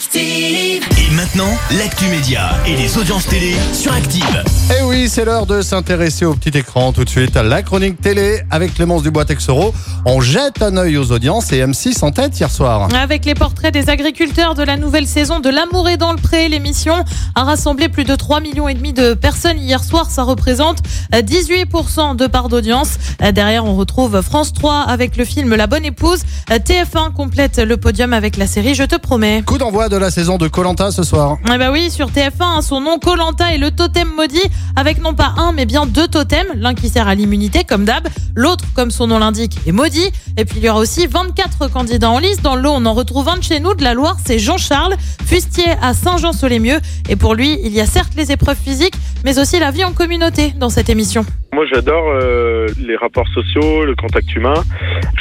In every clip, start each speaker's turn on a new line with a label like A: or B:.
A: Active.
B: Et maintenant, l'actu média et les audiences télé sur Active.
C: Eh oui, c'est l'heure de s'intéresser au petit écran. Tout de suite, la chronique télé avec Clémence Dubois-Texoro. On jette un œil aux audiences et M6 en tête hier soir.
D: Avec les portraits des agriculteurs de la nouvelle saison de L'amour est dans le pré, l'émission a rassemblé plus de 3 millions et demi de personnes hier soir. Ça représente 18% de part d'audience. Derrière, on retrouve France 3 avec le film La bonne épouse. TF1 complète le podium avec la série Je te promets.
C: Coup d'envoi de la saison de Colanta ce soir.
D: Eh bah oui, sur TF1, hein, son nom Colanta est le totem maudit avec non pas un mais bien deux totems, l'un qui sert à l'immunité comme d'hab, l'autre comme son nom l'indique est maudit. Et puis il y aura aussi 24 candidats en lice. Dans l'eau, on en retrouve un de chez nous de la Loire, c'est Jean-Charles, fustier à Saint-Jean-sur-les-Mieux. Et pour lui, il y a certes les épreuves physiques, mais aussi la vie en communauté dans cette émission.
E: Moi, j'adore euh, les rapports sociaux, le contact humain.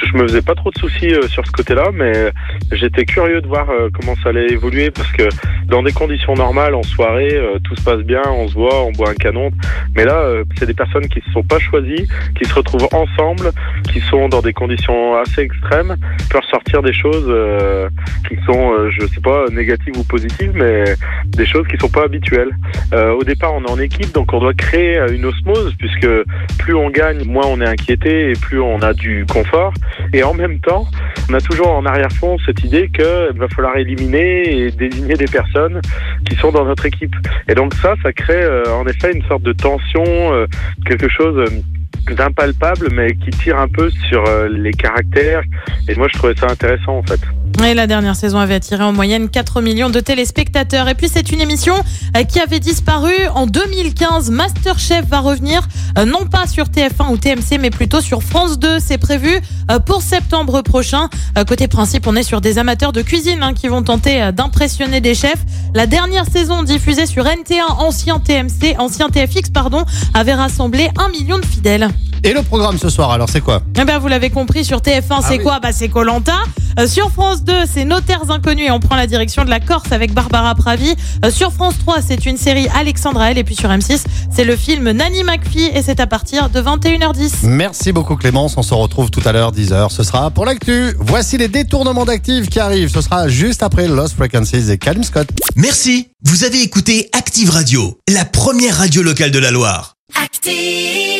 E: Je me faisais pas trop de soucis euh, sur ce côté-là, mais j'étais curieux de voir euh, comment ça allait évoluer parce que dans des conditions normales, en soirée, euh, tout se passe bien, on se voit, on boit un canon. Mais là, euh, c'est des personnes qui se sont pas choisies, qui se retrouvent ensemble, qui sont dans des conditions assez extrêmes, peuvent sortir des choses euh, qui sont, je sais pas, négatives ou positives, mais des choses qui sont pas habituelles. Au départ, on est en équipe, donc on doit créer une osmose, puisque plus on gagne, moins on est inquiété et plus on a du confort. Et en même temps, on a toujours en arrière-fond cette idée qu'il va falloir éliminer et désigner des personnes qui sont dans notre équipe. Et donc ça, ça crée euh, en effet une sorte de tension, euh, quelque chose euh, d'impalpable, mais qui tire un peu sur les caractères. Et moi, je trouvais ça intéressant en fait.
D: Et la dernière saison avait attiré en moyenne 4 millions de téléspectateurs. Et puis c'est une émission euh, qui avait disparu en 2015. Masterchef va revenir euh, non pas sur TF1 ou TMC mais plutôt sur France 2. C'est prévu euh, pour septembre prochain. Côté principe, on est sur des amateurs de cuisine hein, qui vont tenter d'impressionner des chefs. La dernière saison diffusée sur NT1 ancien TMC, ancien TFX pardon, avait rassemblé 1 million de fidèles.
C: Et le programme ce soir, alors c'est quoi
D: Eh ben, vous l'avez compris, sur TF1, c'est
C: oui.
D: quoi Bah, c'est Colanta. sur France 2, c'est Notaires inconnus et on prend la direction de la Corse avec Barbara Pravi. Euh, sur France 3, c'est une série Alexandra L. Et puis sur M6, c'est le film Nanny McPhee et c'est à partir de 21h10.
C: Merci beaucoup Clémence, on se retrouve tout à l'heure 10h. Ce sera pour l'actu. Voici les détournements d'actifs qui arrivent. Ce sera juste après Lost Frequencies et Calum Scott.
B: Merci, vous avez écouté Active Radio, la première radio locale de la Loire.
A: Active.